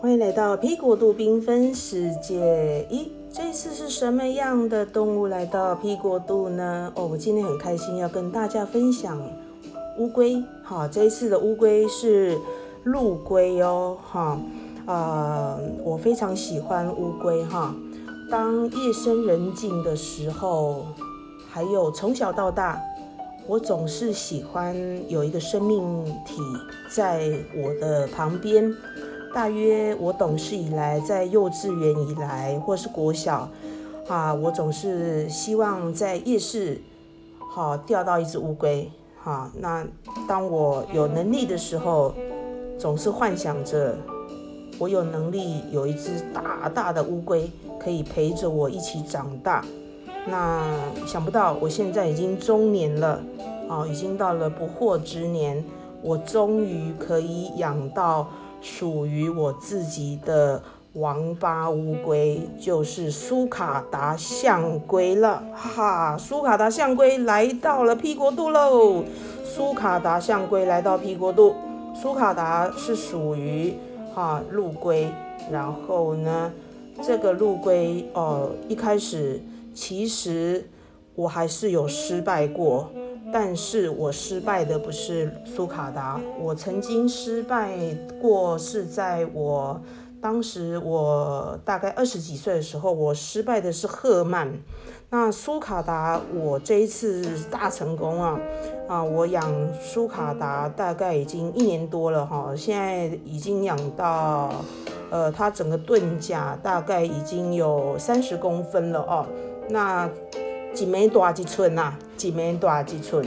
欢迎来到皮国度缤纷世界。咦，这次是什么样的动物来到皮国度呢？哦，我今天很开心要跟大家分享乌龟。好，这一次的乌龟是陆龟哦。哈，呃，我非常喜欢乌龟哈。当夜深人静的时候，还有从小到大，我总是喜欢有一个生命体在我的旁边。大约我懂事以来，在幼稚园以来，或是国小，啊，我总是希望在夜市，好钓到一只乌龟，哈。那当我有能力的时候，总是幻想着我有能力有一只大大的乌龟可以陪着我一起长大。那想不到我现在已经中年了，啊，已经到了不惑之年，我终于可以养到。属于我自己的王八乌龟，就是苏卡达象龟了，哈！苏卡达象龟来到了 P 国度喽。苏卡达象龟来到 P 国度，苏卡达是属于哈陆龟，然后呢，这个陆龟哦，一开始其实我还是有失败过。但是我失败的不是苏卡达，我曾经失败过，是在我当时我大概二十几岁的时候，我失败的是赫曼。那苏卡达，我这一次大成功啊！啊，我养苏卡达大概已经一年多了哈，现在已经养到，呃，它整个盾甲大概已经有三十公分了哦。那几枚多几寸呐？几枚多几寸？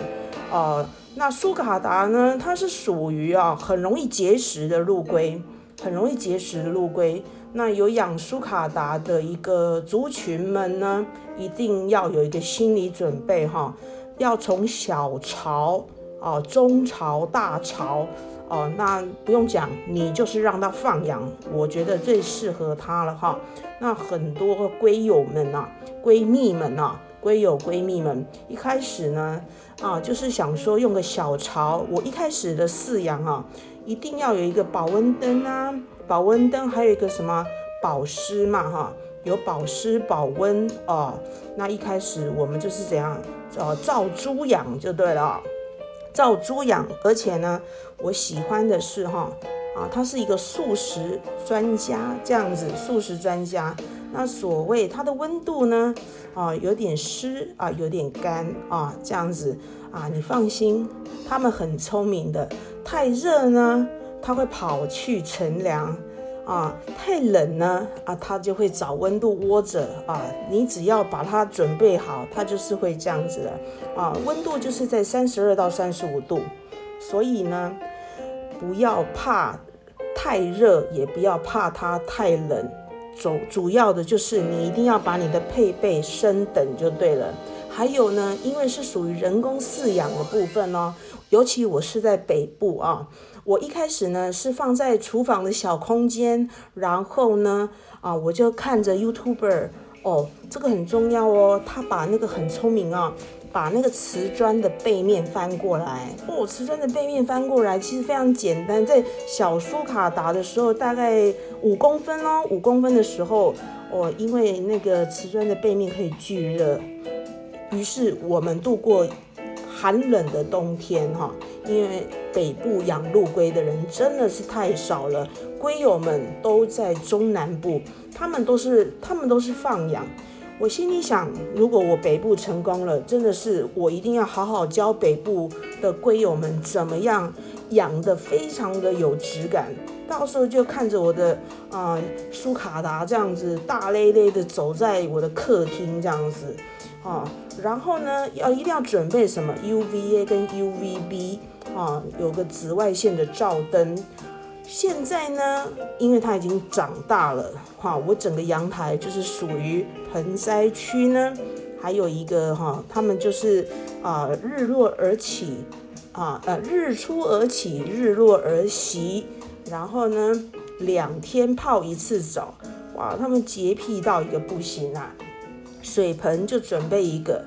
哦，那苏卡达呢？它是属于啊很容易结石的陆龟，很容易结石的陆龟。那有养苏卡达的一个族群们呢，一定要有一个心理准备哈，要从小潮哦，中潮、大潮哦，那不用讲，你就是让它放养，我觉得最适合它了哈。那很多龟友们呐，闺蜜们呐。闺友闺蜜们一开始呢，啊，就是想说用个小巢。我一开始的饲养啊，一定要有一个保温灯啊，保温灯，还有一个什么保湿嘛，哈，有保湿保温哦。那一开始我们就是怎样，呃，照猪养就对了，照猪养。而且呢，我喜欢的是哈，啊，他是一个素食专家，这样子，素食专家。那所谓它的温度呢？啊，有点湿啊，有点干啊，这样子啊，你放心，它们很聪明的。太热呢，它会跑去乘凉啊；太冷呢，啊，它就会找温度窝着啊。你只要把它准备好，它就是会这样子的啊。温度就是在三十二到三十五度，所以呢，不要怕太热，也不要怕它太冷。主主要的就是你一定要把你的配备升等就对了。还有呢，因为是属于人工饲养的部分哦，尤其我是在北部啊，我一开始呢是放在厨房的小空间，然后呢啊，我就看着 YouTuber 哦，这个很重要哦，他把那个很聪明啊。把那个瓷砖的背面翻过来哦，瓷砖的背面翻过来其实非常简单，在小苏卡达的时候大概五公分哦，五公分的时候哦，因为那个瓷砖的背面可以聚热，于是我们度过寒冷的冬天哈，因为北部养陆龟的人真的是太少了，龟友们都在中南部，他们都是他们都是放养。我心里想，如果我北部成功了，真的是我一定要好好教北部的龟友们怎么样养的非常的有质感。到时候就看着我的啊苏卡达这样子大咧咧的走在我的客厅这样子啊，然后呢要一定要准备什么 UVA 跟 UVB 啊，有个紫外线的照灯。现在呢，因为它已经长大了，哈，我整个阳台就是属于盆栽区呢。还有一个哈，他们就是啊，日落而起，啊呃，日出而起，日落而息，然后呢，两天泡一次澡，哇，他们洁癖到一个不行啊。水盆就准备一个，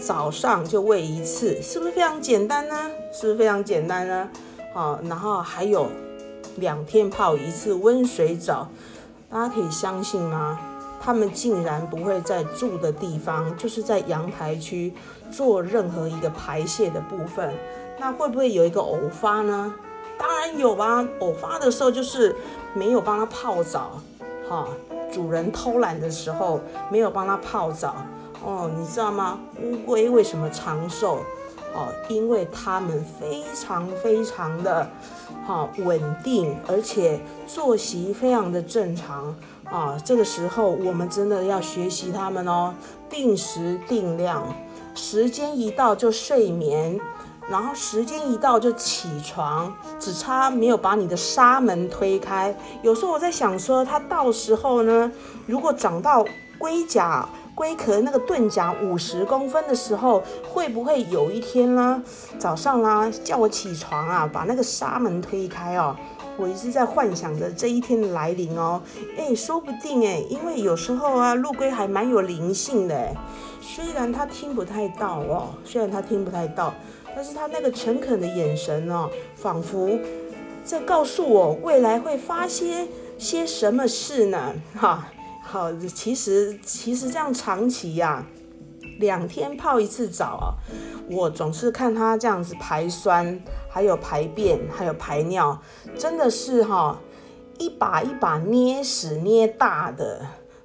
早上就喂一次，是不是非常简单呢？是不是非常简单呢？好，然后还有。两天泡一次温水澡，大家可以相信吗？他们竟然不会在住的地方，就是在阳台区做任何一个排泄的部分，那会不会有一个偶发呢？当然有啊，偶发的时候就是没有帮他泡澡，哈，主人偷懒的时候没有帮他泡澡，哦，你知道吗？乌龟为什么长寿？哦，因为它们非常非常的，哈稳定，而且作息非常的正常。啊，这个时候我们真的要学习他们哦，定时定量，时间一到就睡眠，然后时间一到就起床，只差没有把你的纱门推开。有时候我在想说，它到时候呢，如果长到龟甲、龟壳那个盾甲五十公分的时候，会不会有一天呢，早上啦叫我起床啊，把那个纱门推开哦？我一直在幻想着这一天的来临哦，哎，说不定哎，因为有时候啊，陆龟还蛮有灵性的，虽然它听不太到哦，虽然它听不太到，但是它那个诚恳的眼神哦，仿佛在告诉我未来会发些些什么事呢？哈，好，其实其实这样长期呀，两天泡一次澡啊，我总是看他这样子排酸。还有排便，还有排尿，真的是哈一把一把捏屎捏大的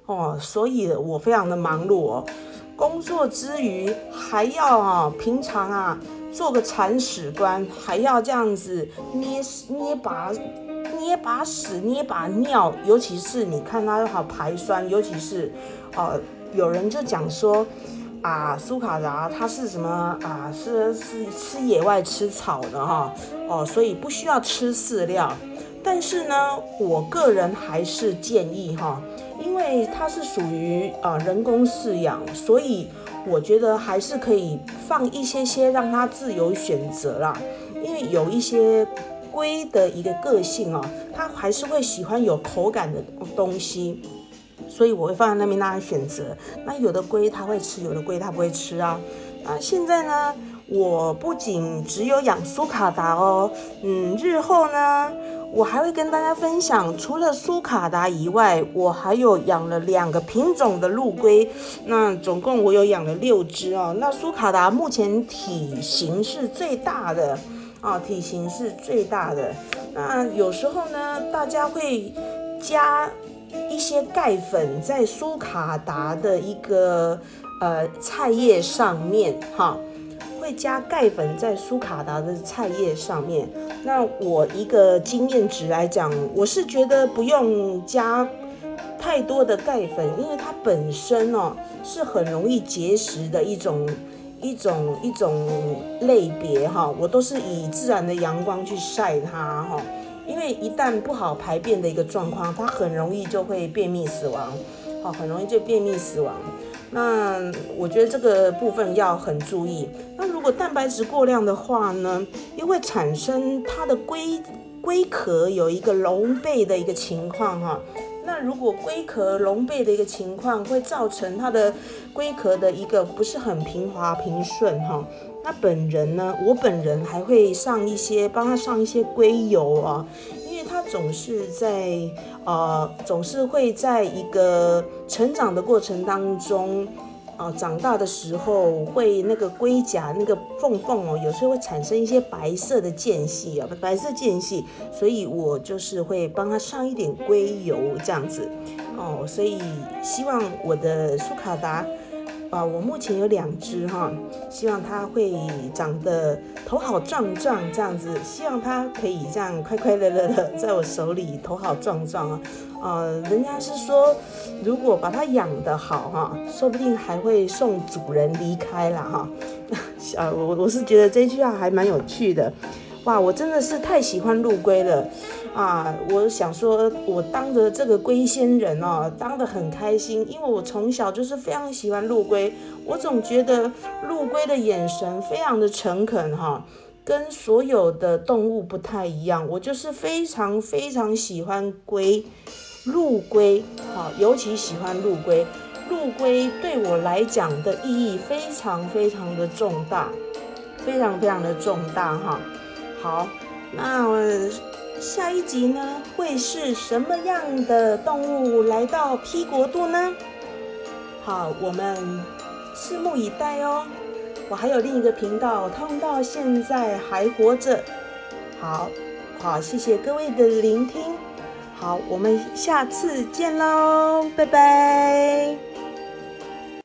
哦，所以我非常的忙碌哦，工作之余还要啊，平常啊做个铲屎官，还要这样子捏捏把捏把屎捏把尿，尤其是你看它好排酸，尤其是哦有人就讲说。啊，苏卡达它是什么啊？是是吃野外吃草的哈哦，所以不需要吃饲料。但是呢，我个人还是建议哈，因为它是属于啊人工饲养，所以我觉得还是可以放一些些让它自由选择啦。因为有一些龟的一个个性哦，它还是会喜欢有口感的东西。所以我会放在那边让他选择。那有的龟它会吃，有的龟它不会吃啊。那现在呢，我不仅只有养苏卡达哦，嗯，日后呢，我还会跟大家分享，除了苏卡达以外，我还有养了两个品种的陆龟。那总共我有养了六只哦。那苏卡达目前体型是最大的啊，体型是最大的。那有时候呢，大家会加。一些钙粉在苏卡达的一个呃菜叶上面哈，会加钙粉在苏卡达的菜叶上面。那我一个经验值来讲，我是觉得不用加太多的钙粉，因为它本身哦是很容易结石的一种一种一种类别哈。我都是以自然的阳光去晒它哈。因为一旦不好排便的一个状况，它很容易就会便秘死亡，好，很容易就便秘死亡。那我觉得这个部分要很注意。那如果蛋白质过量的话呢，又会产生它的龟龟壳有一个隆背的一个情况哈。那如果龟壳隆背的一个情况，会造成它的龟壳的一个不是很平滑平顺哈。那本人呢？我本人还会上一些，帮他上一些龟油啊，因为他总是在呃，总是会在一个成长的过程当中，哦，长大的时候会那个龟甲那个缝缝哦，有时候会产生一些白色的间隙啊，白色间隙，所以我就是会帮他上一点硅油这样子哦，所以希望我的苏卡达。啊，我目前有两只哈，希望它会长得头好壮壮这样子，希望它可以这样快快乐乐的在我手里头好壮壮啊。呃，人家是说，如果把它养得好哈，说不定还会送主人离开了哈。啊，我我是觉得这句话还蛮有趣的。哇，我真的是太喜欢陆龟了。啊，我想说，我当着这个龟仙人哦，当得很开心，因为我从小就是非常喜欢陆龟，我总觉得陆龟的眼神非常的诚恳哈，跟所有的动物不太一样，我就是非常非常喜欢龟，陆龟，好，尤其喜欢陆龟，陆龟对我来讲的意义非常非常的重大，非常非常的重大哈，好，那我。下一集呢会是什么样的动物来到 P 国度呢？好，我们拭目以待哦。我还有另一个频道，他们到现在还活着。好，好，谢谢各位的聆听。好，我们下次见喽，拜拜。